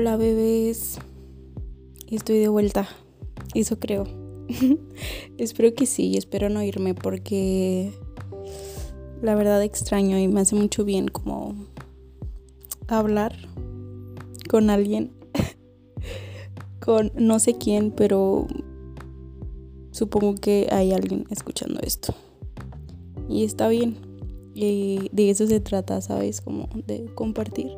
Hola bebés, estoy de vuelta, eso creo. espero que sí, espero no irme porque la verdad extraño y me hace mucho bien como hablar con alguien, con no sé quién, pero supongo que hay alguien escuchando esto. Y está bien, y de eso se trata, ¿sabes? Como de compartir.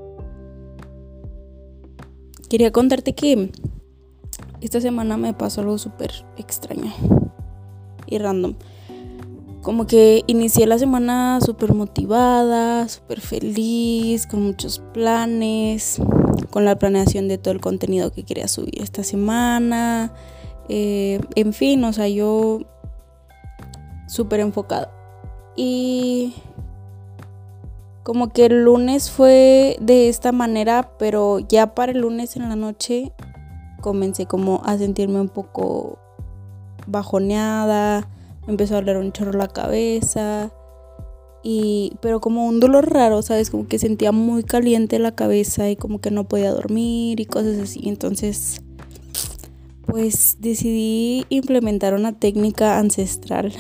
Quería contarte que esta semana me pasó algo súper extraño y random. Como que inicié la semana súper motivada, súper feliz, con muchos planes, con la planeación de todo el contenido que quería subir esta semana. Eh, en fin, o sea, yo súper enfocada. Y como que el lunes fue de esta manera, pero ya para el lunes en la noche comencé como a sentirme un poco bajoneada, me empezó a doler un chorro la cabeza y pero como un dolor raro, ¿sabes? Como que sentía muy caliente la cabeza y como que no podía dormir y cosas así. Entonces, pues decidí implementar una técnica ancestral.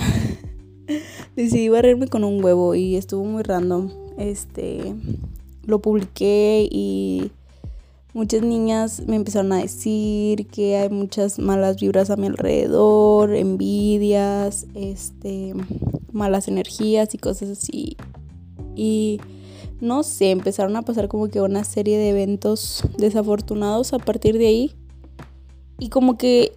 decidí barrerme con un huevo y estuvo muy random este, lo publiqué y muchas niñas me empezaron a decir que hay muchas malas vibras a mi alrededor, envidias, este, malas energías y cosas así. Y no sé, empezaron a pasar como que una serie de eventos desafortunados a partir de ahí. Y como que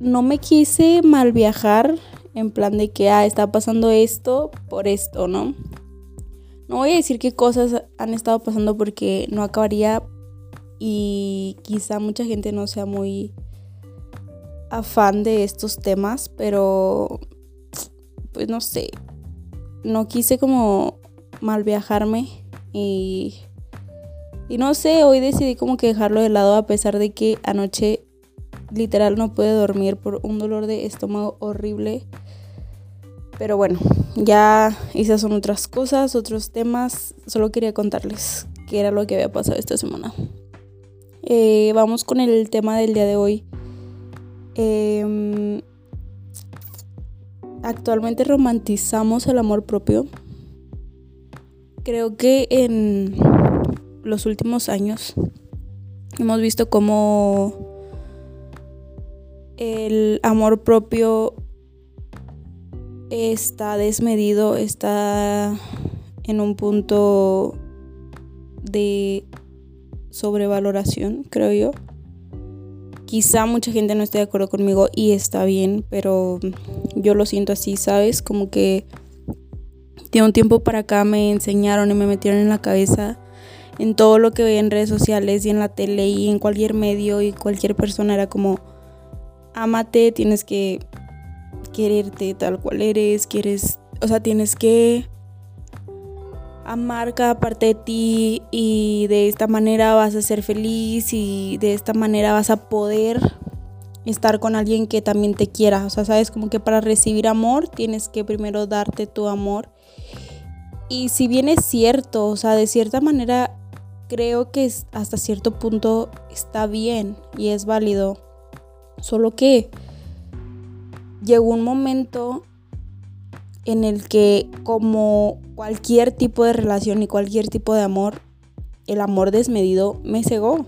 no me quise mal viajar en plan de que, ah, está pasando esto por esto, ¿no? No voy a decir qué cosas han estado pasando porque no acabaría y quizá mucha gente no sea muy afán de estos temas, pero pues no sé, no quise como mal viajarme y, y no sé, hoy decidí como que dejarlo de lado a pesar de que anoche literal no pude dormir por un dolor de estómago horrible. Pero bueno, ya esas son otras cosas, otros temas. Solo quería contarles qué era lo que había pasado esta semana. Eh, vamos con el tema del día de hoy. Em, actualmente romantizamos el amor propio. Creo que en los últimos años hemos visto cómo el amor propio está desmedido, está en un punto de sobrevaloración, creo yo. Quizá mucha gente no esté de acuerdo conmigo y está bien, pero yo lo siento así, ¿sabes? Como que de un tiempo para acá me enseñaron y me metieron en la cabeza en todo lo que veía en redes sociales y en la tele y en cualquier medio y cualquier persona era como, amate, tienes que quererte tal cual eres, quieres, o sea, tienes que amar cada parte de ti y de esta manera vas a ser feliz y de esta manera vas a poder estar con alguien que también te quiera. O sea, sabes como que para recibir amor tienes que primero darte tu amor. Y si bien es cierto, o sea, de cierta manera creo que hasta cierto punto está bien y es válido. Solo que llegó un momento en el que como cualquier tipo de relación y cualquier tipo de amor, el amor desmedido me cegó.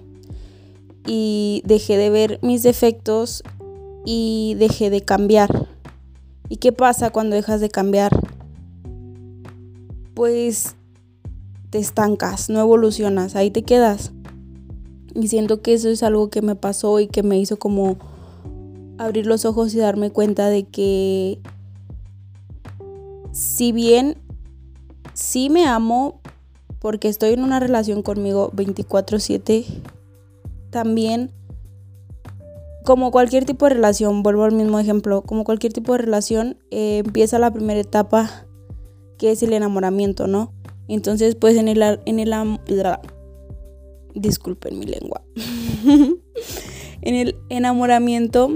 Y dejé de ver mis defectos y dejé de cambiar. ¿Y qué pasa cuando dejas de cambiar? Pues te estancas, no evolucionas, ahí te quedas. Y siento que eso es algo que me pasó y que me hizo como abrir los ojos y darme cuenta de que si bien sí me amo porque estoy en una relación conmigo 24/7, también como cualquier tipo de relación, vuelvo al mismo ejemplo, como cualquier tipo de relación, eh, empieza la primera etapa que es el enamoramiento, ¿no? Entonces, pues en el, en el disculpen mi lengua. en el enamoramiento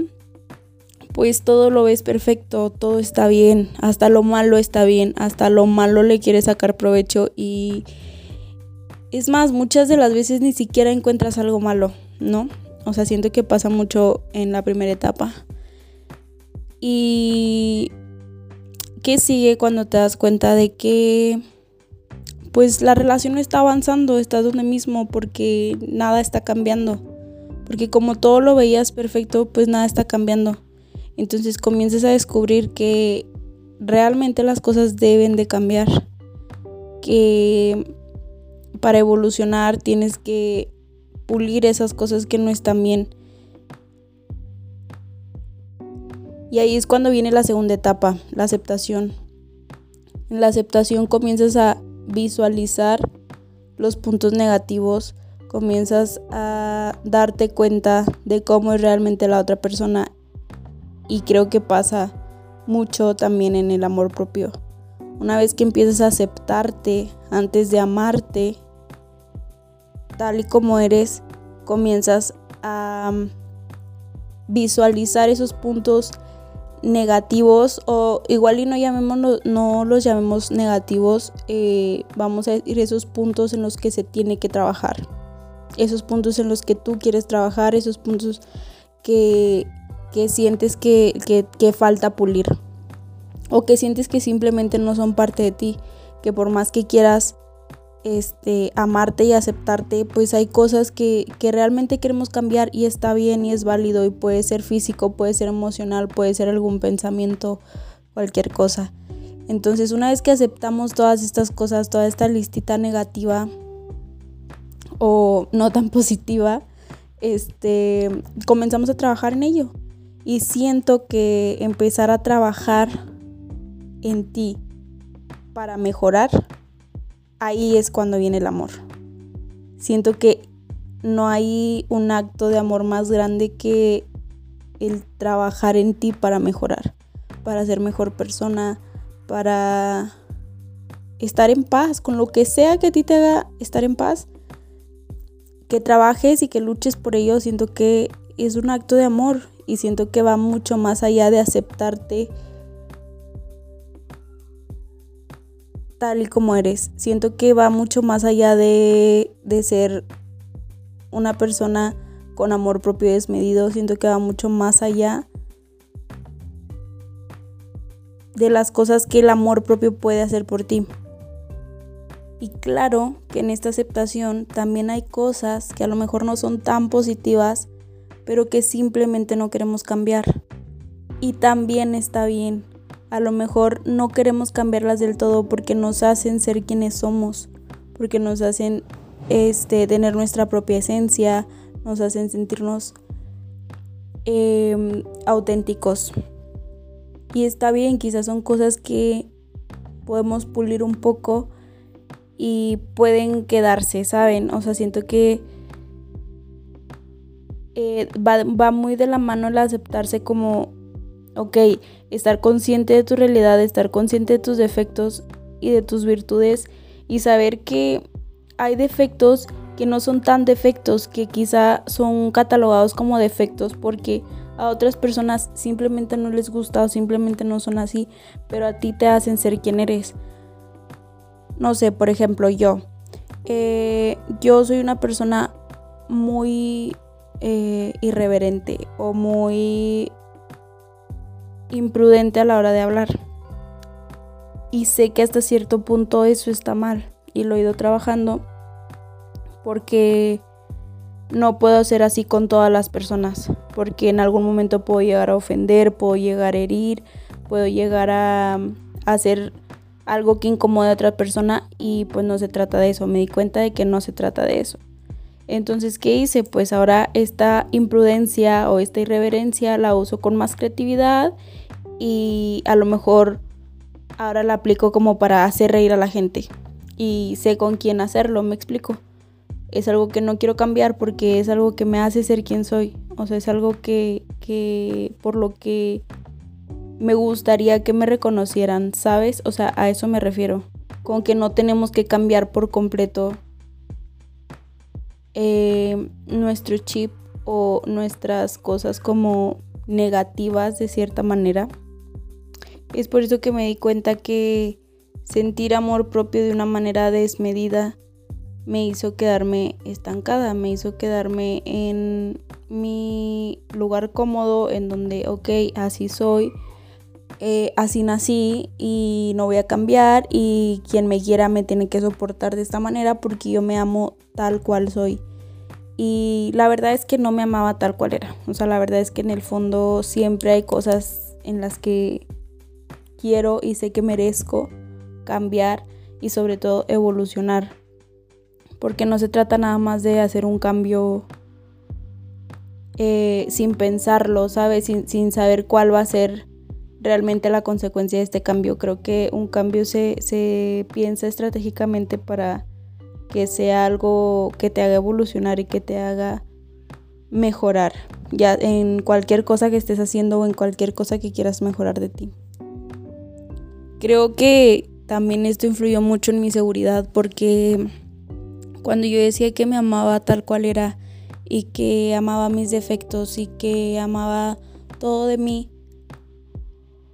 pues todo lo ves perfecto, todo está bien, hasta lo malo está bien, hasta lo malo le quieres sacar provecho y, Es más, muchas de las veces ni siquiera encuentras algo malo, ¿no? O sea, siento que pasa mucho en la primera etapa. Y ¿qué sigue cuando te das cuenta de que pues la relación no está avanzando, está donde mismo porque nada está cambiando? Porque como todo lo veías perfecto, pues nada está cambiando. Entonces comienzas a descubrir que realmente las cosas deben de cambiar. Que para evolucionar tienes que pulir esas cosas que no están bien. Y ahí es cuando viene la segunda etapa, la aceptación. En la aceptación comienzas a visualizar los puntos negativos, comienzas a darte cuenta de cómo es realmente la otra persona y creo que pasa mucho también en el amor propio. Una vez que empiezas a aceptarte antes de amarte, tal y como eres, comienzas a mm, visualizar esos puntos negativos o igual y no llamemos no los llamemos negativos eh, vamos a decir esos puntos en los que se tiene que trabajar esos puntos en los que tú quieres trabajar esos puntos que, que sientes que, que, falta pulir o que sientes que simplemente no son parte de ti que por más que quieras este, amarte y aceptarte, pues hay cosas que, que, realmente queremos cambiar y está bien y es válido y puede ser físico, puede ser emocional, puede ser algún pensamiento, cualquier cosa. Entonces una vez que aceptamos todas estas cosas, toda esta listita negativa o no tan positiva, este, comenzamos a trabajar en ello. Y siento que empezar a trabajar en ti para mejorar ahí es cuando viene el amor. Siento que no hay un acto de amor más grande que el trabajar en ti para mejorar, para ser mejor persona, para estar en paz con lo que sea que a ti te haga estar en paz. Que trabajes y que luches por ello, siento que es un acto de amor y siento que va mucho más allá de aceptarte tal y como eres. Siento que va mucho más allá de, de ser una persona con amor propio desmedido. Siento que va mucho más allá de las cosas que el amor propio puede hacer por ti. Y claro que en esta aceptación también hay cosas que a lo mejor no son tan positivas, pero que simplemente no queremos cambiar. Y también está bien a lo mejor no queremos cambiarlas del todo porque nos hacen ser quienes somos, porque nos hacen este, tener nuestra propia esencia, nos hacen sentirnos em, auténticos. Y está bien, quizás son cosas que podemos pulir un poco y pueden quedarse, ¿saben? O sea, siento que eh, va, muy de la mano el aceptarse como Ok, estar consciente de tu realidad, estar consciente de tus defectos y de tus virtudes y saber que hay defectos que no son tan defectos, que quizá son catalogados como defectos porque a otras personas simplemente no les gusta o simplemente no son así, pero a ti te hacen ser quien eres. No sé, por ejemplo, yo. Eh, yo soy una persona muy eh, irreverente o muy imprudente a la hora de hablar. Y sé que hasta cierto punto eso está mal y lo he ido trabajando porque no puedo ser así con todas las personas, porque en algún momento puedo llegar a ofender, puedo llegar a herir, puedo llegar a, hacer algo que incomode a otra persona y pues no se trata de eso, me di cuenta de que no se trata de eso. Entonces, ¿qué hice? Pues ahora esta imprudencia o esta irreverencia la uso con más creatividad y a lo mejor ahora la aplico como para hacer reír a la gente y sé con quién hacerlo, me explico. Es algo que no quiero cambiar porque es algo que me hace ser quien soy. O sea, es algo que, que por lo que me gustaría que me reconocieran, ¿sabes? O sea, a eso me refiero. Con que no tenemos que cambiar por completo eh, nuestro chip o nuestras cosas como negativas de cierta manera. Es por eso que me di cuenta que sentir amor propio de una manera desmedida me hizo quedarme estancada, me hizo quedarme en mi lugar cómodo, en donde, ok, así soy, eh, así nací y no voy a cambiar y quien me quiera me tiene que soportar de esta manera porque yo me amo tal cual soy. Y la verdad es que no me amaba tal cual era. O sea, la verdad es que en el fondo siempre hay cosas en las que quiero y sé que merezco cambiar y sobre todo evolucionar. Porque no se trata nada más de hacer un cambio eh, sin pensarlo, ¿sabes? Sin, sin, saber cuál va a ser realmente la consecuencia de este cambio. Creo que un cambio se, se piensa estratégicamente para que sea algo que te haga evolucionar y que te haga mejorar, ya en cualquier cosa que estés haciendo o en cualquier cosa que quieras mejorar de ti. Creo que también esto influyó mucho en mi seguridad porque cuando yo decía que me amaba tal cual era y que amaba mis defectos y que amaba todo de mí,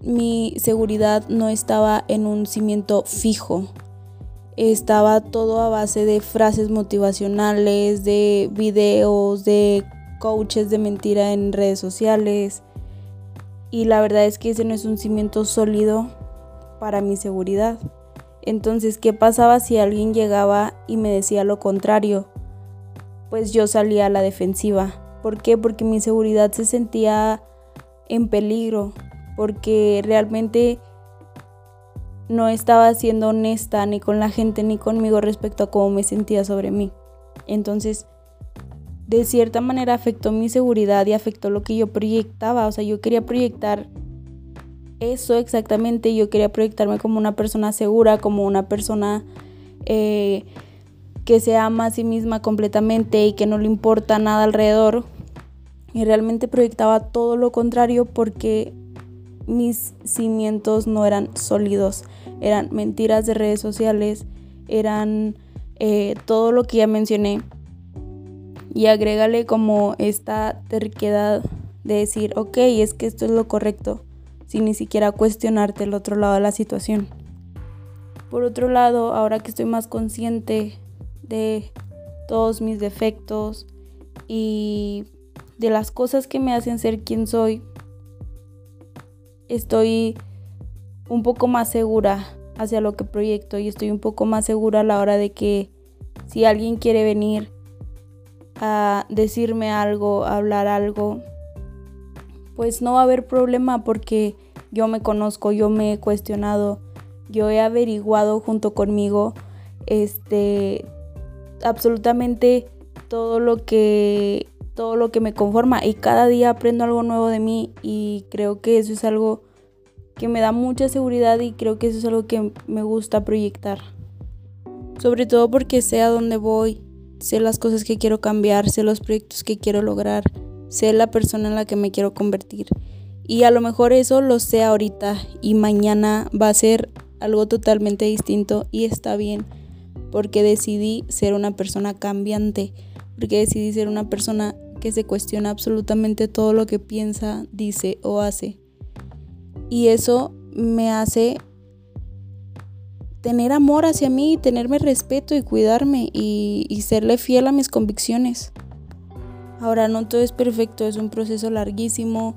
mi seguridad no estaba en un cimiento fijo, estaba todo a base de frases motivacionales, de videos, de coaches de mentira en redes sociales. Y la verdad es que ese no es un cimiento sólido para mi seguridad. Entonces, ¿qué pasaba si alguien llegaba y me decía lo contrario? Pues yo salía a la defensiva. ¿Por qué? Porque mi seguridad se sentía en peligro. Porque realmente no estaba siendo honesta ni con la gente ni conmigo respecto a cómo me sentía sobre mí. Entonces, de cierta manera afectó mi seguridad y afectó lo que yo proyectaba. O sea, yo quería proyectar eso exactamente. Yo quería proyectarme como una persona segura, como una persona eh, que se ama a sí misma completamente y que no le importa nada alrededor. Y realmente proyectaba todo lo contrario porque mis cimientos no eran sólidos, eran mentiras de redes sociales, eran eh, todo lo que ya mencioné. Y agrégale como esta terquedad de decir, ok, es que esto es lo correcto, sin ni siquiera cuestionarte el otro lado de la situación. Por otro lado, ahora que estoy más consciente de todos mis defectos y de las cosas que me hacen ser quien soy, estoy un poco más segura hacia lo que proyecto y estoy un poco más segura a la hora de que si alguien quiere venir a decirme algo, a hablar algo, pues no va a haber problema porque yo me conozco, yo me he cuestionado, yo he averiguado junto conmigo este absolutamente todo lo que todo lo que me conforma y cada día aprendo algo nuevo de mí y creo que eso es algo que me da mucha seguridad y creo que eso es algo que me gusta proyectar. Sobre todo porque sé a dónde voy, sé las cosas que quiero cambiar, sé los proyectos que quiero lograr, sé la persona en la que me quiero convertir. Y a lo mejor eso lo sé ahorita y mañana va a ser algo totalmente distinto y está bien porque decidí ser una persona cambiante, porque decidí ser una persona que se cuestiona absolutamente todo lo que piensa, dice o hace. Y eso me hace tener amor hacia mí, tenerme respeto y cuidarme y, y, serle fiel a mis convicciones. Ahora no todo es perfecto, es un proceso larguísimo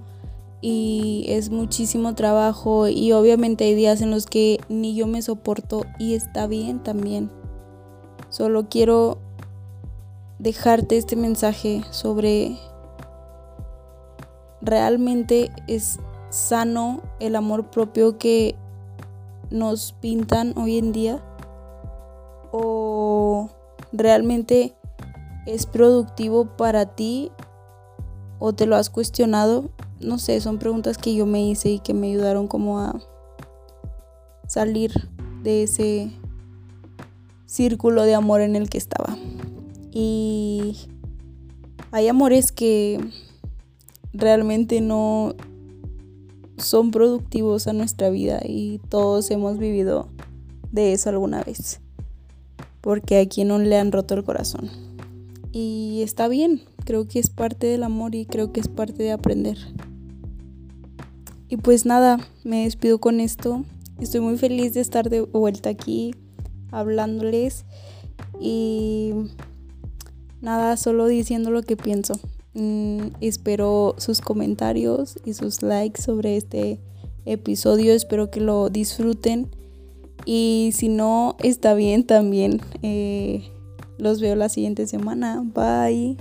y es muchísimo trabajo y obviamente hay días en los que ni yo me soporto y está bien también. Solo quiero dejarte este mensaje sobre realmente es sano el amor propio que nos pintan hoy en día o realmente es productivo para ti o te lo has cuestionado no sé son preguntas que yo me hice y que me ayudaron como a salir de ese círculo de amor en el que estaba y hay amores que realmente no son productivos a nuestra vida y todos hemos vivido de eso alguna vez. Porque a quien no le han roto el corazón. Y está bien, creo que es parte del amor y creo que es parte de aprender. Y pues nada, me despido con esto. Estoy muy feliz de estar de vuelta aquí hablándoles Y nada, solo diciendo lo que pienso. Mm, espero sus comentarios y sus likes sobre este episodio. Espero que lo disfruten. Y si no, está bien también. Eh, los veo la siguiente semana. Bye.